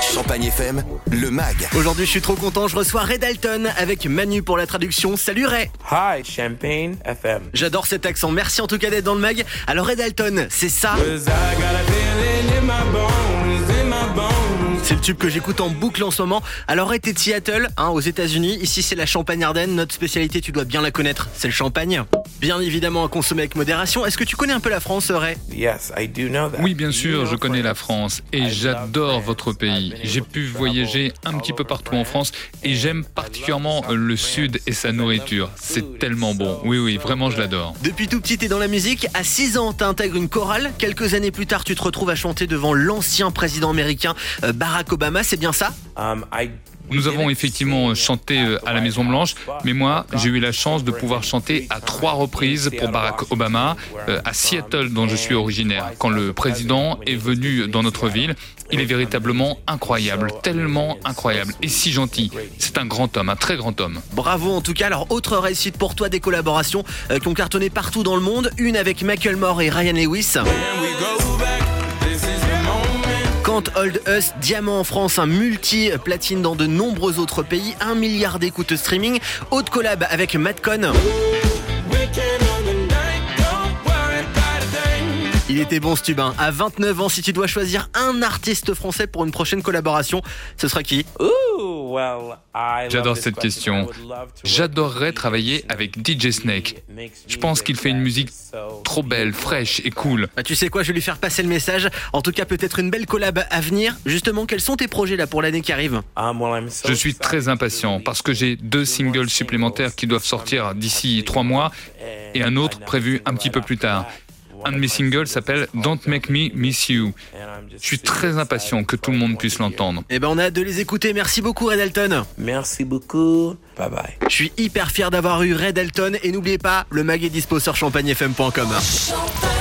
Champagne FM, le MAG. Aujourd'hui, je suis trop content, je reçois Ray Dalton avec Manu pour la traduction. Salut Ray Hi, Champagne FM. J'adore cet accent, merci en tout cas d'être dans le mag. Alors Ray Dalton, c'est ça? C'est le tube que j'écoute en boucle en ce moment. Alors Ray, t'es de Seattle, hein, aux États-Unis. Ici, c'est la Champagne-Ardenne. Notre spécialité, tu dois bien la connaître, c'est le champagne. Bien évidemment à consommer avec modération. Est-ce que tu connais un peu la France, Ray? Yes, I do know that. Oui, bien sûr, je know connais la France. Et j'adore votre pays. J'ai pu voyager un petit peu partout en France et j'aime particulièrement le sud et sa nourriture. C'est tellement bon. Oui, oui, vraiment, je l'adore. Depuis tout petit, t'es dans la musique. À 6 ans, t'intègres une chorale. Quelques années plus tard, tu te retrouves à chanter devant l'ancien président américain euh, Barack Obama. C'est bien ça Um, I- Nous avons effectivement chanté euh, à la Maison Blanche, mais moi, j'ai eu la chance de pouvoir chanter à trois reprises pour Barack Obama euh, à Seattle, dont je suis originaire. Quand le président est venu dans notre ville, il est véritablement incroyable, tellement incroyable et si gentil. C'est un grand homme, un très grand homme. Bravo en tout cas. Alors, autre réussite pour toi, des collaborations euh, qui ont cartonné partout dans le monde. Une avec Macklemore et Ryan Lewis. Can't Hold Us, diamant en France, un multi-platine dans de nombreux autres pays, un milliard d'écoutes streaming. Haute collab avec Madcon. Il était bon ce tube, hein. À 29 ans, si tu dois choisir un artiste français pour une prochaine collaboration, ce sera qui? J'adore cette question. J'adorerais travailler avec DJ Snake. Je pense qu'il fait une musique trop belle, fraîche et cool. Bah, tu sais quoi, je vais lui faire passer le message. En tout cas, peut-être une belle collab à venir. Justement, quels sont tes projets là pour l'année qui arrive? Um, Je suis très impatient parce que j'ai deux singles supplémentaires qui doivent sortir d'ici trois mois et un autre prévu un petit peu plus tard. Un de mes singles s'appelle Don't Make Me Miss You. Je suis très impatient que tout le monde puisse l'entendre. Eh ben, on a hâte de les écouter. Merci beaucoup, Red Dalton. Merci beaucoup. Bye bye. Je suis hyper fier d'avoir eu Red Dalton. Et n'oubliez pas, le mag est dispo sur champagnefm.com. Champagne